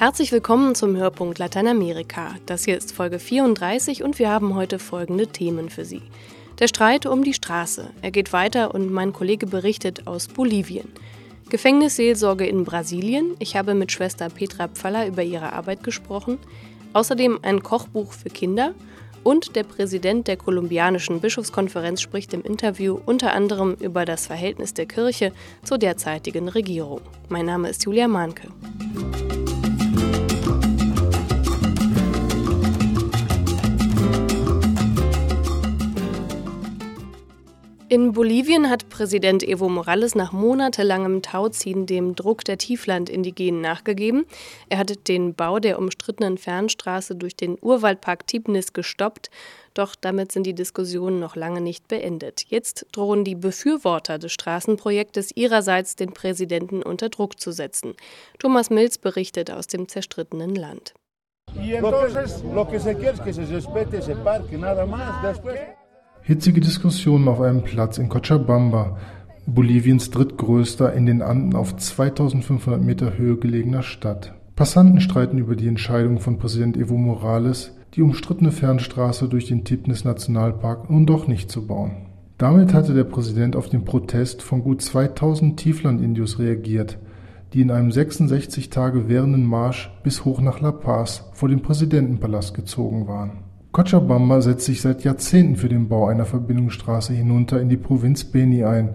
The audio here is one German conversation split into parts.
Herzlich willkommen zum Hörpunkt Lateinamerika. Das hier ist Folge 34 und wir haben heute folgende Themen für Sie. Der Streit um die Straße. Er geht weiter und mein Kollege berichtet aus Bolivien. Gefängnisseelsorge in Brasilien. Ich habe mit Schwester Petra Pfaller über ihre Arbeit gesprochen. Außerdem ein Kochbuch für Kinder. Und der Präsident der kolumbianischen Bischofskonferenz spricht im Interview unter anderem über das Verhältnis der Kirche zur derzeitigen Regierung. Mein Name ist Julia Mahnke. In Bolivien hat Präsident Evo Morales nach monatelangem Tauziehen dem Druck der Tieflandindigenen nachgegeben. Er hat den Bau der umstrittenen Fernstraße durch den Urwaldpark Tibnis gestoppt. Doch damit sind die Diskussionen noch lange nicht beendet. Jetzt drohen die Befürworter des Straßenprojektes ihrerseits den Präsidenten unter Druck zu setzen. Thomas Mills berichtet aus dem zerstrittenen Land. Hitzige Diskussionen auf einem Platz in Cochabamba, Boliviens drittgrößter in den Anden auf 2500 Meter Höhe gelegener Stadt. Passanten streiten über die Entscheidung von Präsident Evo Morales, die umstrittene Fernstraße durch den Tipnis Nationalpark nun doch nicht zu bauen. Damit hatte der Präsident auf den Protest von gut 2000 Tieflandindios reagiert, die in einem 66 Tage währenden Marsch bis hoch nach La Paz vor dem Präsidentenpalast gezogen waren. Cochabamba setzt sich seit Jahrzehnten für den Bau einer Verbindungsstraße hinunter in die Provinz Beni ein,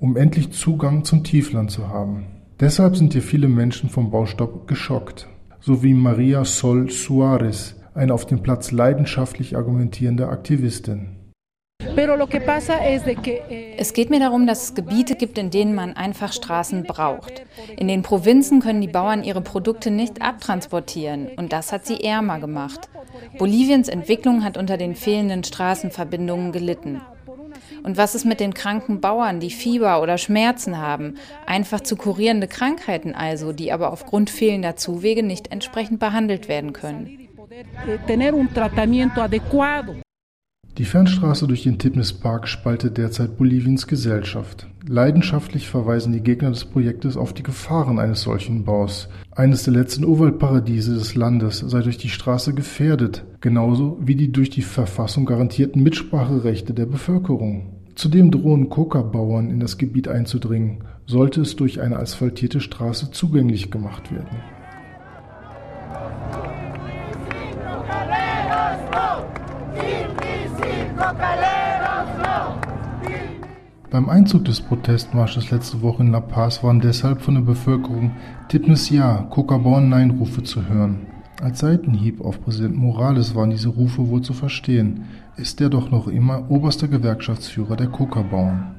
um endlich Zugang zum Tiefland zu haben. Deshalb sind hier viele Menschen vom Baustopp geschockt, so wie Maria Sol Suarez, eine auf dem Platz leidenschaftlich argumentierende Aktivistin. Eh, es geht mir darum, dass es Gebiete gibt, in denen man einfach Straßen braucht. In den Provinzen können die Bauern ihre Produkte nicht abtransportieren und das hat sie ärmer gemacht. Boliviens Entwicklung hat unter den fehlenden Straßenverbindungen gelitten. Und was ist mit den kranken Bauern, die Fieber oder Schmerzen haben? Einfach zu kurierende Krankheiten also, die aber aufgrund fehlender Zuwege nicht entsprechend behandelt werden können. Die Fernstraße durch den Tipnis-Park spaltet derzeit Boliviens Gesellschaft. Leidenschaftlich verweisen die Gegner des Projektes auf die Gefahren eines solchen Baus. Eines der letzten Urwaldparadiese des Landes sei durch die Straße gefährdet, genauso wie die durch die Verfassung garantierten Mitspracherechte der Bevölkerung. Zudem drohen Coca-Bauern in das Gebiet einzudringen, sollte es durch eine asphaltierte Straße zugänglich gemacht werden. Beim Einzug des Protestmarsches letzte Woche in La Paz waren deshalb von der Bevölkerung Tipnis Ja, Coca-Born Nein Rufe zu hören. Als Seitenhieb auf Präsident Morales waren diese Rufe wohl zu verstehen, ist er doch noch immer oberster Gewerkschaftsführer der Coca-Bauern.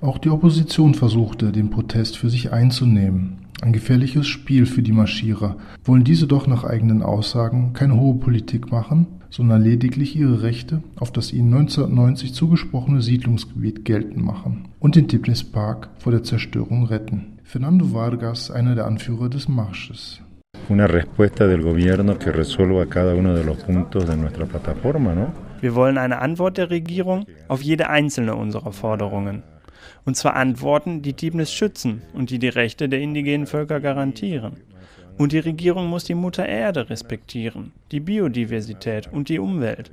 Auch die Opposition versuchte, den Protest für sich einzunehmen. Ein gefährliches Spiel für die Marschierer. Wollen diese doch nach eigenen Aussagen keine hohe Politik machen, sondern lediglich ihre Rechte auf das ihnen 1990 zugesprochene Siedlungsgebiet geltend machen und den Tipnis Park vor der Zerstörung retten. Fernando Vargas, einer der Anführer des Marsches. Una respuesta del gobierno que resuelva cada uno de los puntos de nuestra plataforma, ¿no? Wir wollen eine Antwort der Regierung auf jede einzelne unserer Forderungen. Und zwar Antworten, die Tibnis schützen und die die Rechte der indigenen Völker garantieren. Und die Regierung muss die Mutter Erde respektieren, die Biodiversität und die Umwelt.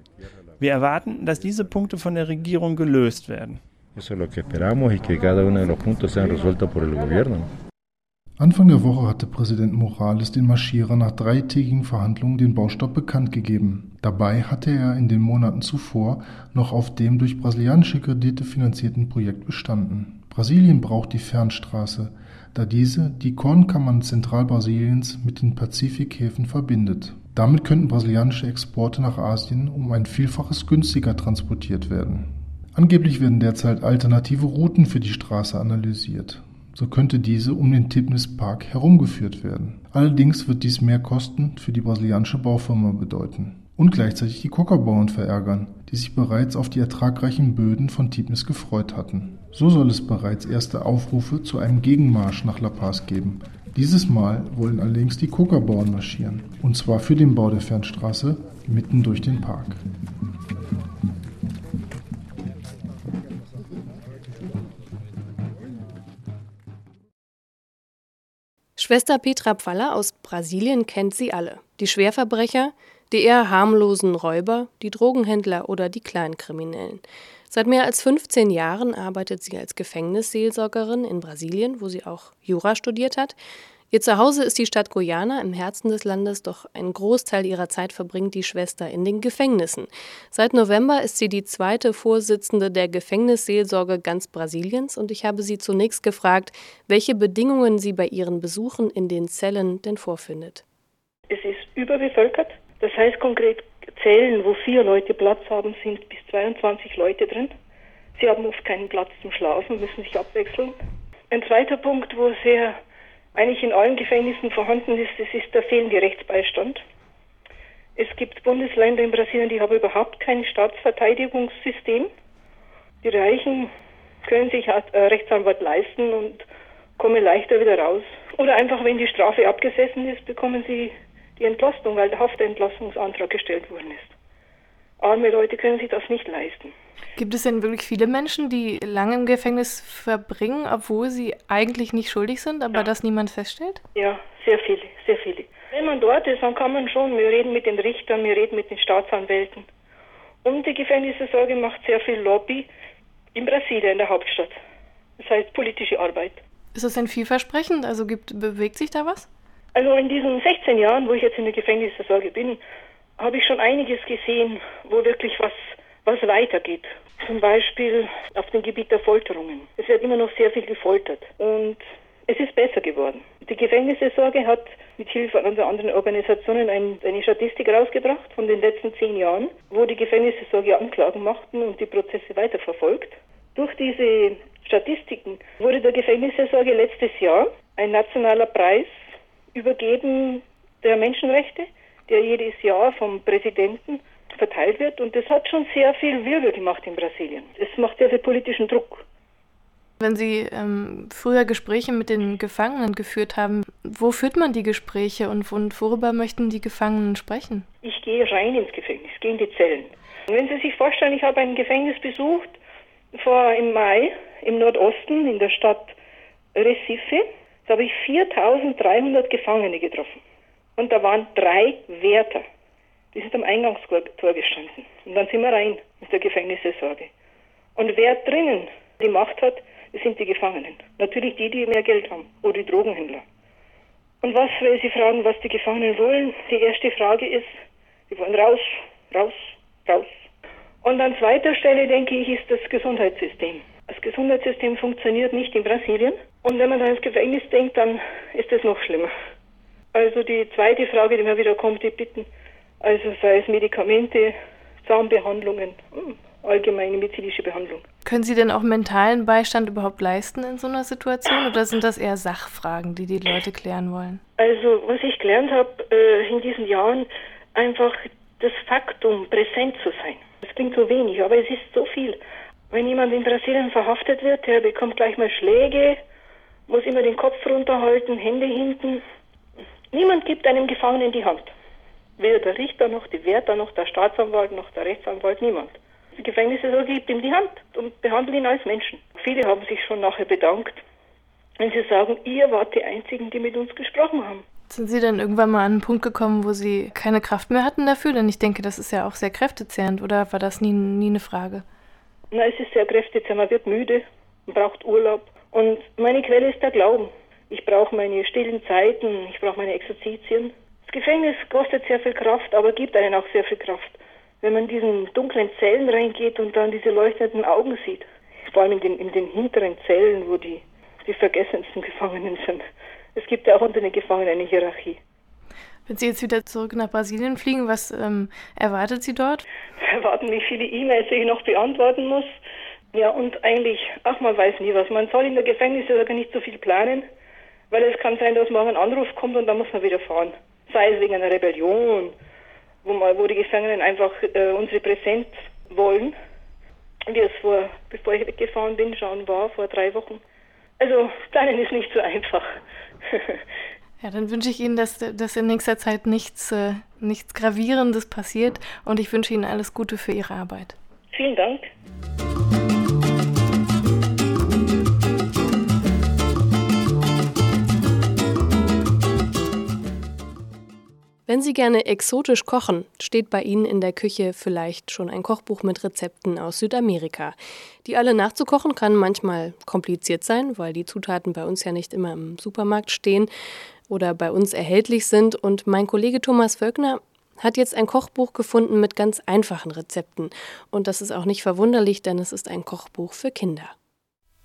Wir erwarten, dass diese Punkte von der Regierung gelöst werden. Anfang der Woche hatte Präsident Morales den Marschierern nach dreitägigen Verhandlungen den Baustopp bekannt gegeben. Dabei hatte er in den Monaten zuvor noch auf dem durch brasilianische Kredite finanzierten Projekt bestanden. Brasilien braucht die Fernstraße, da diese die Kornkammern Zentralbrasiliens mit den Pazifikhäfen verbindet. Damit könnten brasilianische Exporte nach Asien um ein Vielfaches günstiger transportiert werden. Angeblich werden derzeit alternative Routen für die Straße analysiert so könnte diese um den Tipnis Park herumgeführt werden. Allerdings wird dies mehr Kosten für die brasilianische Baufirma bedeuten und gleichzeitig die Coca-Bauern verärgern, die sich bereits auf die ertragreichen Böden von Tipnis gefreut hatten. So soll es bereits erste Aufrufe zu einem Gegenmarsch nach La Paz geben. Dieses Mal wollen allerdings die Coca-Bauern marschieren, und zwar für den Bau der Fernstraße mitten durch den Park. Schwester Petra Pfaller aus Brasilien kennt sie alle. Die Schwerverbrecher, die eher harmlosen Räuber, die Drogenhändler oder die Kleinkriminellen. Seit mehr als 15 Jahren arbeitet sie als Gefängnisseelsorgerin in Brasilien, wo sie auch Jura studiert hat. Ihr Zuhause ist die Stadt Guyana im Herzen des Landes, doch ein Großteil ihrer Zeit verbringt die Schwester in den Gefängnissen. Seit November ist sie die zweite Vorsitzende der Gefängnisseelsorge ganz Brasiliens und ich habe sie zunächst gefragt, welche Bedingungen sie bei ihren Besuchen in den Zellen denn vorfindet. Es ist überbevölkert. Das heißt konkret Zellen, wo vier Leute Platz haben, sind bis 22 Leute drin. Sie haben oft keinen Platz zum Schlafen, müssen sich abwechseln. Ein zweiter Punkt, wo sehr eigentlich in allen Gefängnissen vorhanden ist, das ist der fehlende Rechtsbeistand. Es gibt Bundesländer in Brasilien, die haben überhaupt kein Staatsverteidigungssystem. Die Reichen können sich äh, Rechtsanwalt leisten und kommen leichter wieder raus. Oder einfach, wenn die Strafe abgesessen ist, bekommen sie die Entlastung, weil der Haftentlassungsantrag gestellt worden ist. Arme Leute können sich das nicht leisten. Gibt es denn wirklich viele Menschen, die lange im Gefängnis verbringen, obwohl sie eigentlich nicht schuldig sind, aber ja. das niemand feststellt? Ja, sehr viele, sehr viele. Wenn man dort ist, dann kann man schon, wir reden mit den Richtern, wir reden mit den Staatsanwälten. Und die Gefängnissorge macht sehr viel Lobby in Brasilien, in der Hauptstadt. Das heißt politische Arbeit. Ist das denn vielversprechend? Also gibt, bewegt sich da was? Also in diesen 16 Jahren, wo ich jetzt in der Gefängnisversorge bin, habe ich schon einiges gesehen, wo wirklich was, was weitergeht. Zum Beispiel auf dem Gebiet der Folterungen. Es wird immer noch sehr viel gefoltert und es ist besser geworden. Die Gefängnisversorge hat mit Hilfe unserer anderen Organisationen ein, eine Statistik rausgebracht von den letzten zehn Jahren, wo die Gefängnisversorge Anklagen machten und die Prozesse weiterverfolgt. Durch diese Statistiken wurde der Gefängnisversorge letztes Jahr ein nationaler Preis übergeben der Menschenrechte, der jedes Jahr vom Präsidenten verteilt wird. Und das hat schon sehr viel Wirbel gemacht in Brasilien. Es macht sehr viel politischen Druck. Wenn Sie ähm, früher Gespräche mit den Gefangenen geführt haben, wo führt man die Gespräche und, und worüber möchten die Gefangenen sprechen? Ich gehe rein ins Gefängnis, gehe in die Zellen. Und wenn Sie sich vorstellen, ich habe ein Gefängnis besucht vor im Mai im Nordosten in der Stadt Recife. Da habe ich 4300 Gefangene getroffen. Und da waren drei Wärter. Die sind am Eingangstor gestanden. Und dann sind wir rein mit der Gefängnissorge. Und wer drinnen die Macht hat, das sind die Gefangenen. Natürlich die, die mehr Geld haben oder die Drogenhändler. Und was, wenn Sie fragen, was die Gefangenen wollen, die erste Frage ist, sie wollen raus, raus, raus. Und an zweiter Stelle, denke ich, ist das Gesundheitssystem. Das Gesundheitssystem funktioniert nicht in Brasilien. Und wenn man dann ins Gefängnis denkt, dann ist das noch schlimmer. Also die zweite Frage, die mir wieder kommt, die Bitten, also sei es Medikamente, Zahnbehandlungen, hm, allgemeine medizinische Behandlung. Können Sie denn auch mentalen Beistand überhaupt leisten in so einer Situation oder sind das eher Sachfragen, die die Leute klären wollen? Also was ich gelernt habe äh, in diesen Jahren, einfach das Faktum, präsent zu sein. Das klingt so wenig, aber es ist so viel. Wenn jemand in Brasilien verhaftet wird, der bekommt gleich mal Schläge, muss immer den Kopf runterhalten, Hände hinten. Niemand gibt einem Gefangenen die Hand. Weder der Richter noch die Wärter noch der Staatsanwalt noch der Rechtsanwalt, niemand. Die Gefängnisse so gibt ihm die Hand und behandelt ihn als Menschen. Viele haben sich schon nachher bedankt, wenn sie sagen, ihr wart die Einzigen, die mit uns gesprochen haben. Sind Sie dann irgendwann mal an einen Punkt gekommen, wo Sie keine Kraft mehr hatten dafür? Denn ich denke, das ist ja auch sehr kräftezehrend, oder war das nie, nie eine Frage? Na, es ist sehr kräftig, man wird müde, man braucht Urlaub. Und meine Quelle ist der Glauben. Ich brauche meine stillen Zeiten, ich brauche meine Exerzitien. Das Gefängnis kostet sehr viel Kraft, aber gibt einen auch sehr viel Kraft. Wenn man in diesen dunklen Zellen reingeht und dann diese leuchtenden Augen sieht, vor allem in den, in den hinteren Zellen, wo die, die vergessensten Gefangenen sind. Es gibt ja auch unter den Gefangenen eine Hierarchie. Wenn Sie jetzt wieder zurück nach Brasilien fliegen, was ähm, erwartet Sie dort? Erwarten mich viele E-Mails, die ich noch beantworten muss. Ja, und eigentlich, ach, man weiß nie was. Man soll in der Gefängnissorge nicht so viel planen, weil es kann sein, dass morgen ein Anruf kommt und dann muss man wieder fahren. Sei es wegen einer Rebellion, wo, man, wo die Gefangenen einfach äh, unsere Präsenz wollen. Wie es vor, bevor ich weggefahren bin, schon war, vor drei Wochen. Also, planen ist nicht so einfach. Ja, dann wünsche ich Ihnen, dass, dass in nächster Zeit nichts, äh, nichts Gravierendes passiert und ich wünsche Ihnen alles Gute für Ihre Arbeit. Vielen Dank. Wenn Sie gerne exotisch kochen, steht bei Ihnen in der Küche vielleicht schon ein Kochbuch mit Rezepten aus Südamerika. Die alle nachzukochen kann manchmal kompliziert sein, weil die Zutaten bei uns ja nicht immer im Supermarkt stehen oder bei uns erhältlich sind. Und mein Kollege Thomas Völkner hat jetzt ein Kochbuch gefunden mit ganz einfachen Rezepten. Und das ist auch nicht verwunderlich, denn es ist ein Kochbuch für Kinder.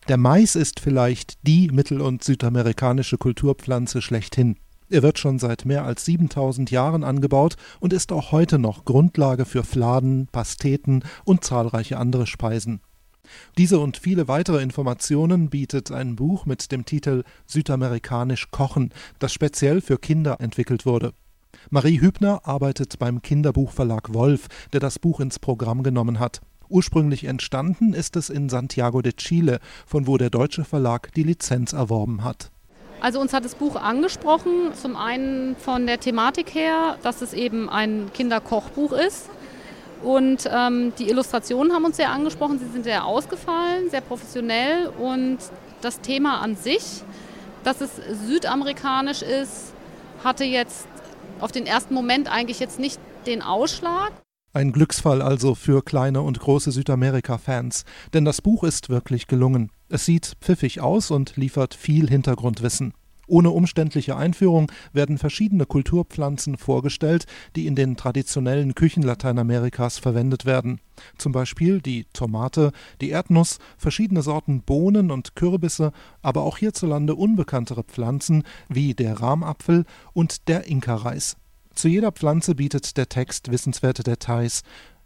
Der Mais ist vielleicht die mittel- und südamerikanische Kulturpflanze schlechthin. Er wird schon seit mehr als 7000 Jahren angebaut und ist auch heute noch Grundlage für Fladen, Pasteten und zahlreiche andere Speisen. Diese und viele weitere Informationen bietet ein Buch mit dem Titel Südamerikanisch Kochen, das speziell für Kinder entwickelt wurde. Marie Hübner arbeitet beim Kinderbuchverlag Wolf, der das Buch ins Programm genommen hat. Ursprünglich entstanden ist es in Santiago de Chile, von wo der deutsche Verlag die Lizenz erworben hat. Also uns hat das Buch angesprochen, zum einen von der Thematik her, dass es eben ein Kinderkochbuch ist. Und ähm, die Illustrationen haben uns sehr angesprochen, sie sind sehr ausgefallen, sehr professionell und das Thema an sich, dass es südamerikanisch ist, hatte jetzt auf den ersten Moment eigentlich jetzt nicht den Ausschlag. Ein Glücksfall also für kleine und große Südamerika-Fans, denn das Buch ist wirklich gelungen. Es sieht pfiffig aus und liefert viel Hintergrundwissen. Ohne umständliche Einführung werden verschiedene Kulturpflanzen vorgestellt, die in den traditionellen Küchen Lateinamerikas verwendet werden. Zum Beispiel die Tomate, die Erdnuss, verschiedene Sorten Bohnen und Kürbisse, aber auch hierzulande unbekanntere Pflanzen wie der Rahmapfel und der Inka-Reis. Zu jeder Pflanze bietet der Text wissenswerte Details.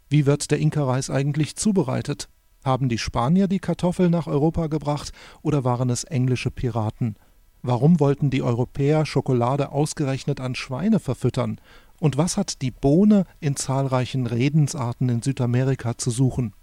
Wie wird der Inka-Reis eigentlich zubereitet? Haben die Spanier die Kartoffel nach Europa gebracht oder waren es englische Piraten? Warum wollten die Europäer Schokolade ausgerechnet an Schweine verfüttern? Und was hat die Bohne in zahlreichen Redensarten in Südamerika zu suchen?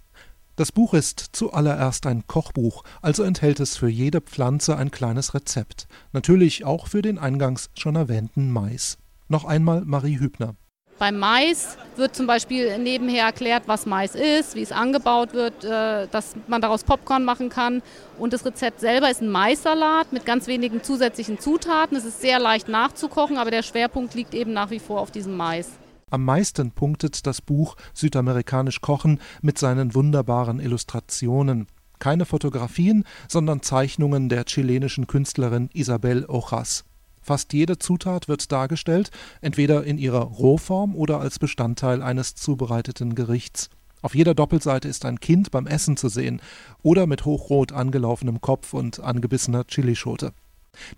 Das Buch ist zuallererst ein Kochbuch, also enthält es für jede Pflanze ein kleines Rezept, natürlich auch für den eingangs schon erwähnten Mais. Noch einmal Marie Hübner. Beim Mais wird zum Beispiel nebenher erklärt, was Mais ist, wie es angebaut wird, äh, dass man daraus Popcorn machen kann. Und das Rezept selber ist ein Maissalat mit ganz wenigen zusätzlichen Zutaten. Es ist sehr leicht nachzukochen, aber der Schwerpunkt liegt eben nach wie vor auf diesem Mais. Am meisten punktet das Buch Südamerikanisch Kochen mit seinen wunderbaren Illustrationen. Keine Fotografien, sondern Zeichnungen der chilenischen Künstlerin Isabel Ojas. Fast jede Zutat wird dargestellt, entweder in ihrer Rohform oder als Bestandteil eines zubereiteten Gerichts. Auf jeder Doppelseite ist ein Kind beim Essen zu sehen oder mit hochrot angelaufenem Kopf und angebissener Chilischote.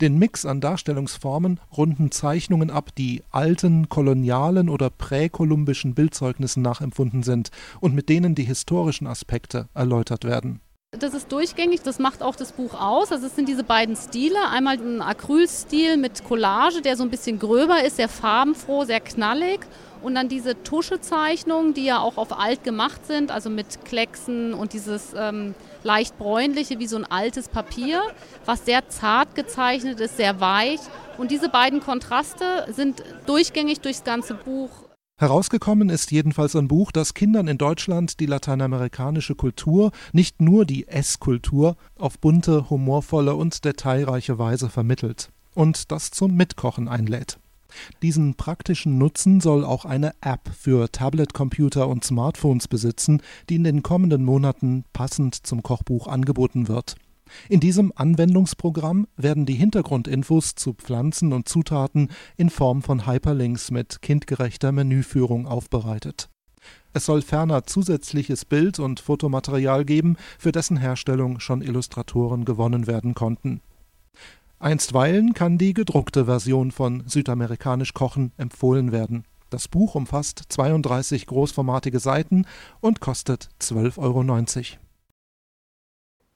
Den Mix an Darstellungsformen runden Zeichnungen ab, die alten, kolonialen oder präkolumbischen Bildzeugnissen nachempfunden sind und mit denen die historischen Aspekte erläutert werden. Das ist durchgängig, das macht auch das Buch aus. Also es sind diese beiden Stile. Einmal ein Acrylstil mit Collage, der so ein bisschen gröber ist, sehr farbenfroh, sehr knallig. Und dann diese Tuschezeichnungen, die ja auch auf alt gemacht sind, also mit Klecksen und dieses ähm, leicht bräunliche wie so ein altes Papier, was sehr zart gezeichnet ist, sehr weich. Und diese beiden Kontraste sind durchgängig durchs ganze Buch Herausgekommen ist jedenfalls ein Buch, das Kindern in Deutschland die lateinamerikanische Kultur, nicht nur die Esskultur, auf bunte, humorvolle und detailreiche Weise vermittelt und das zum Mitkochen einlädt. Diesen praktischen Nutzen soll auch eine App für Tablet-Computer und Smartphones besitzen, die in den kommenden Monaten passend zum Kochbuch angeboten wird. In diesem Anwendungsprogramm werden die Hintergrundinfos zu Pflanzen und Zutaten in Form von Hyperlinks mit kindgerechter Menüführung aufbereitet. Es soll ferner zusätzliches Bild- und Fotomaterial geben, für dessen Herstellung schon Illustratoren gewonnen werden konnten. Einstweilen kann die gedruckte Version von Südamerikanisch Kochen empfohlen werden. Das Buch umfasst 32 großformatige Seiten und kostet 12,90 Euro.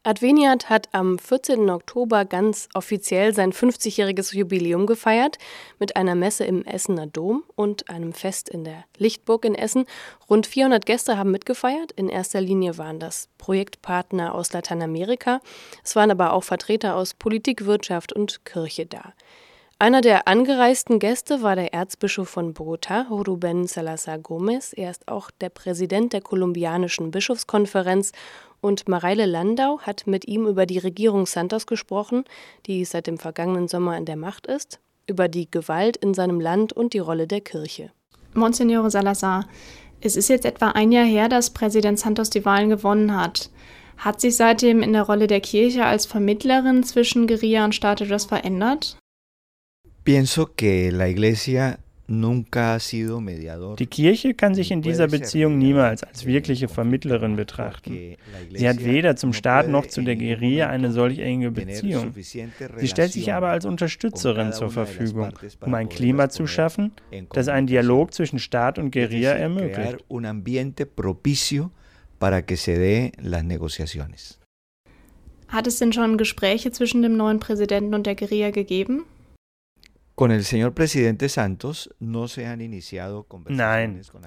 Adveniat hat am 14. Oktober ganz offiziell sein 50-jähriges Jubiläum gefeiert mit einer Messe im Essener Dom und einem Fest in der Lichtburg in Essen. Rund 400 Gäste haben mitgefeiert. In erster Linie waren das Projektpartner aus Lateinamerika. Es waren aber auch Vertreter aus Politik, Wirtschaft und Kirche da. Einer der angereisten Gäste war der Erzbischof von Bogotá, Ruben Salazar Gomez. Er ist auch der Präsident der kolumbianischen Bischofskonferenz und Mareile Landau hat mit ihm über die Regierung Santos gesprochen, die seit dem vergangenen Sommer an der Macht ist. über die Gewalt in seinem Land und die Rolle der Kirche. Monsignore Salazar, es ist jetzt etwa ein Jahr her, dass Präsident Santos die Wahlen gewonnen hat. Hat sich seitdem in der Rolle der Kirche als Vermittlerin zwischen Guerilla und Staat etwas verändert? Pienso que la Iglesia die Kirche kann sich in dieser Beziehung niemals als wirkliche Vermittlerin betrachten. Sie hat weder zum Staat noch zu der Guerilla eine solch enge Beziehung. Sie stellt sich aber als Unterstützerin zur Verfügung, um ein Klima zu schaffen, das einen Dialog zwischen Staat und Guerilla ermöglicht. Hat es denn schon Gespräche zwischen dem neuen Präsidenten und der Guerilla gegeben? Nein,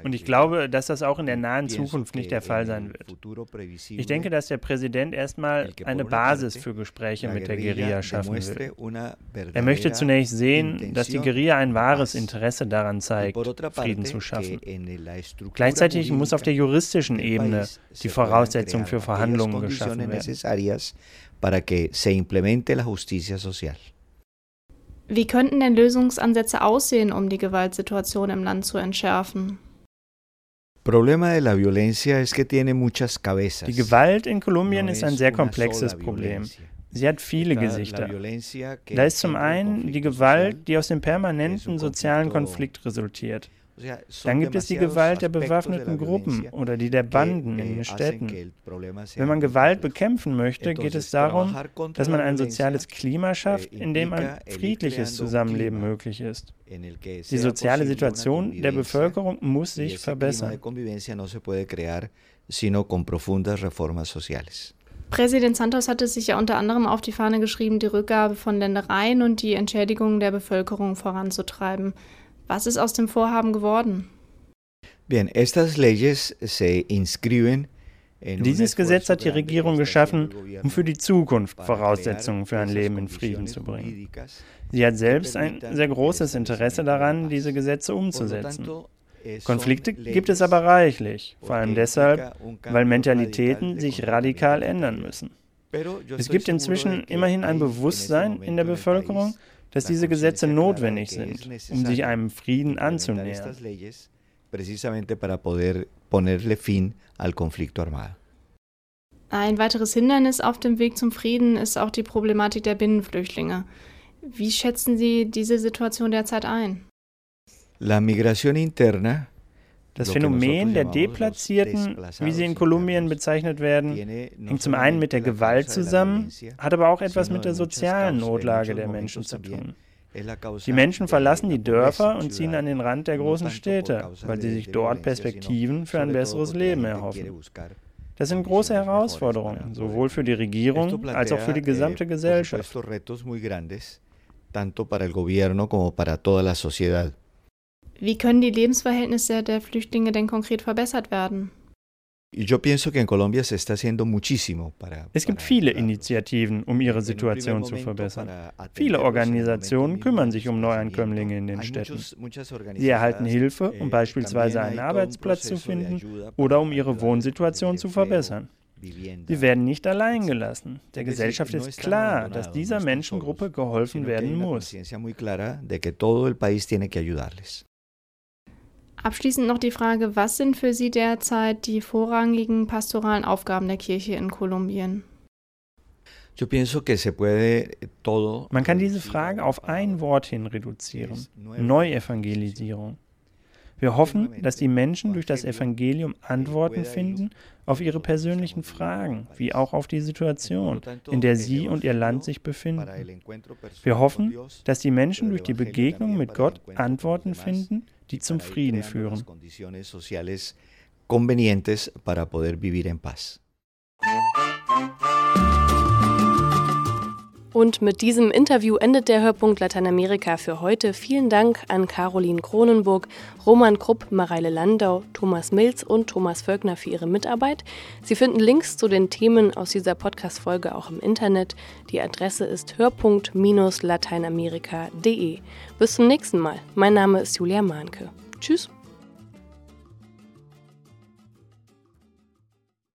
und ich glaube, dass das auch in der nahen Zukunft nicht der Fall sein wird. Ich denke, dass der Präsident erstmal eine Basis für Gespräche mit der Guerilla schaffen will. Er möchte zunächst sehen, dass die Guerilla ein wahres Interesse daran zeigt, Frieden zu schaffen. Gleichzeitig muss auf der juristischen Ebene die Voraussetzung für Verhandlungen geschaffen werden. para que se implemente la justicia social. Wie könnten denn Lösungsansätze aussehen, um die Gewaltsituation im Land zu entschärfen? Die Gewalt in Kolumbien ist ein sehr komplexes Problem. Sie hat viele Gesichter. Da ist zum einen die Gewalt, die aus dem permanenten sozialen Konflikt resultiert. Dann gibt es die Gewalt der bewaffneten Gruppen oder die der Banden in den Städten. Wenn man Gewalt bekämpfen möchte, geht es darum, dass man ein soziales Klima schafft, in dem ein friedliches Zusammenleben möglich ist. Die soziale Situation der Bevölkerung muss sich verbessern. Präsident Santos hatte sich ja unter anderem auf die Fahne geschrieben, die Rückgabe von Ländereien und die Entschädigung der Bevölkerung voranzutreiben. Was ist aus dem Vorhaben geworden? Bien, estas leyes se inscriben dieses Gesetz hat die Regierung geschaffen, um für die Zukunft Voraussetzungen für ein Leben in Frieden zu bringen. Sie hat selbst ein sehr großes Interesse daran, diese Gesetze umzusetzen. Konflikte gibt es aber reichlich, vor allem deshalb, weil Mentalitäten sich radikal ändern müssen. Es gibt inzwischen immerhin ein Bewusstsein in der Bevölkerung, dass diese Gesetze notwendig sind, um sich einem Frieden anzunähern. Ein weiteres Hindernis auf dem Weg zum Frieden ist auch die Problematik der Binnenflüchtlinge. Wie schätzen Sie diese Situation derzeit ein? La migración interna das Phänomen der Deplatzierten, wie sie in Kolumbien bezeichnet werden, hängt zum einen mit der Gewalt zusammen, hat aber auch etwas mit der sozialen Notlage der Menschen zu tun. Die Menschen verlassen die Dörfer und ziehen an den Rand der großen Städte, weil sie sich dort Perspektiven für ein besseres Leben erhoffen. Das sind große Herausforderungen, sowohl für die Regierung als auch für die gesamte Gesellschaft. Wie können die Lebensverhältnisse der Flüchtlinge denn konkret verbessert werden? Es gibt viele Initiativen, um ihre Situation zu verbessern. Viele Organisationen kümmern sich um Neuankömmlinge in den Städten. Sie erhalten Hilfe, um beispielsweise einen Arbeitsplatz zu finden oder um ihre Wohnsituation zu verbessern. Sie werden nicht allein gelassen. Der Gesellschaft ist klar, dass dieser Menschengruppe geholfen werden muss. Abschließend noch die Frage, was sind für Sie derzeit die vorrangigen pastoralen Aufgaben der Kirche in Kolumbien? Man kann diese Frage auf ein Wort hin reduzieren. Neuevangelisierung. Wir hoffen, dass die Menschen durch das Evangelium Antworten finden auf ihre persönlichen Fragen, wie auch auf die Situation, in der sie und ihr Land sich befinden. Wir hoffen, dass die Menschen durch die Begegnung mit Gott Antworten finden, die zum Frieden führen. convenientes para poder vivir en paz. Und mit diesem Interview endet der Hörpunkt Lateinamerika für heute. Vielen Dank an Caroline Kronenburg, Roman Krupp, Mareile Landau, Thomas Milz und Thomas Völkner für ihre Mitarbeit. Sie finden Links zu den Themen aus dieser Podcast-Folge auch im Internet. Die Adresse ist hörpunkt-lateinamerika.de. Bis zum nächsten Mal. Mein Name ist Julia Mahnke. Tschüss.